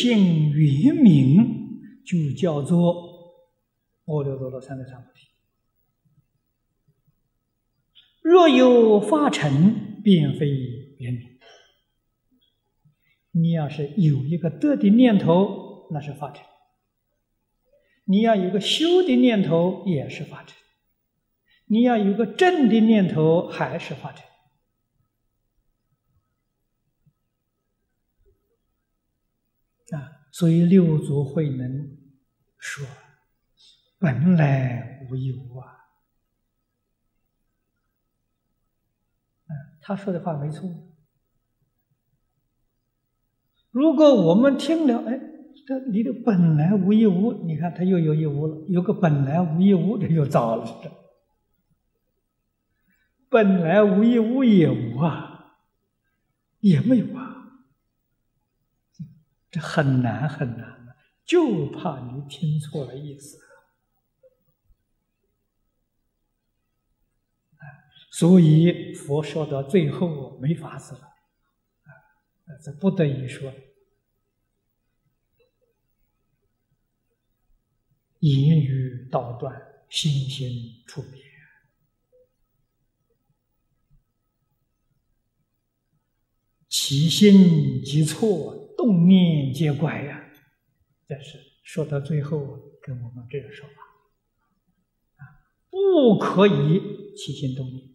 觉性圆明，就叫做阿耨多罗三藐三菩提。若有发尘，便非圆明。你要是有一个得的念头，那是发尘；你要有个修的念头，也是发尘；你要有个正的念头，还是发尘。啊，所以六祖慧能说：“本来无一物啊。”他说的话没错。如果我们听了，哎，这你的本来无一物，你看他又有一物了，有个本来无一物，这又糟了。本来无一物也无啊，也没有啊，这很难很难，就怕你听错了意思。所以佛说到最后没法子了，啊，这不得已说，言语道断，心心处灭，其心即错，动念皆怪呀。但是说到最后跟我们这个说法，啊，不可以起心动念。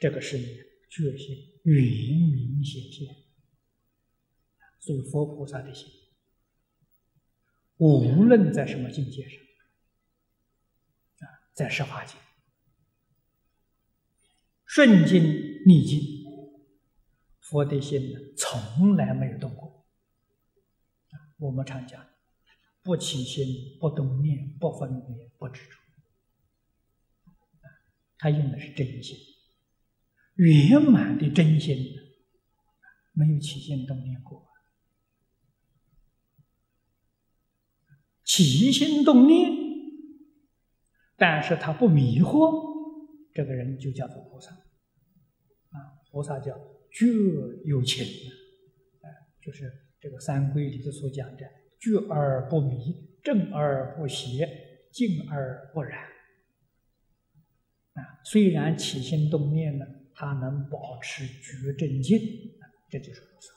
这个是你觉性圆明显现，所以佛菩萨的心，无论在什么境界上，啊，在十法界，顺境逆境，佛的心呢，从来没有动过。我们常讲，不起心，不动念，不分别，不执着。他用的是真心。圆满的真心，没有起心动念过。起心动念，但是他不迷惑，这个人就叫做菩萨。啊，菩萨叫觉有情，啊，就是这个三规里头所讲的觉而不迷，正而不邪，静而不染。啊，虽然起心动念呢。他能保持觉正静，这就是菩萨。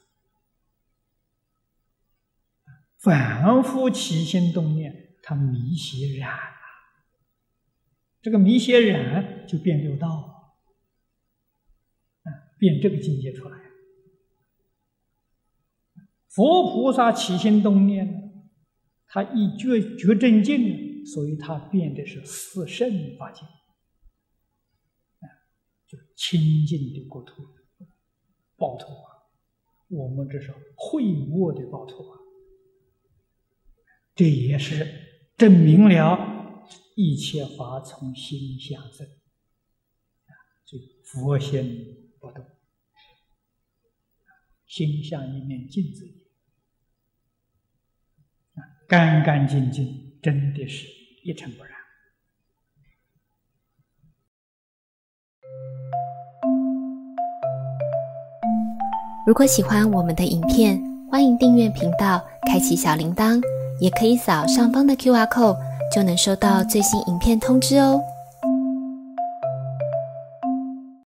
反复起心动念，他迷邪染了。这个迷邪染就变六道，啊，变这个境界出来。佛菩萨起心动念，他一觉觉正境，所以他变的是四圣法界。清净的国土，报土啊！我们这是会握的报土啊！这也是证明了一切法从心下生啊！就佛心不动，心像一面镜子一样啊，干干净净，真的是一尘不染。如果喜欢我们的影片，欢迎订阅频道，开启小铃铛，也可以扫上方的 Q R code，就能收到最新影片通知哦。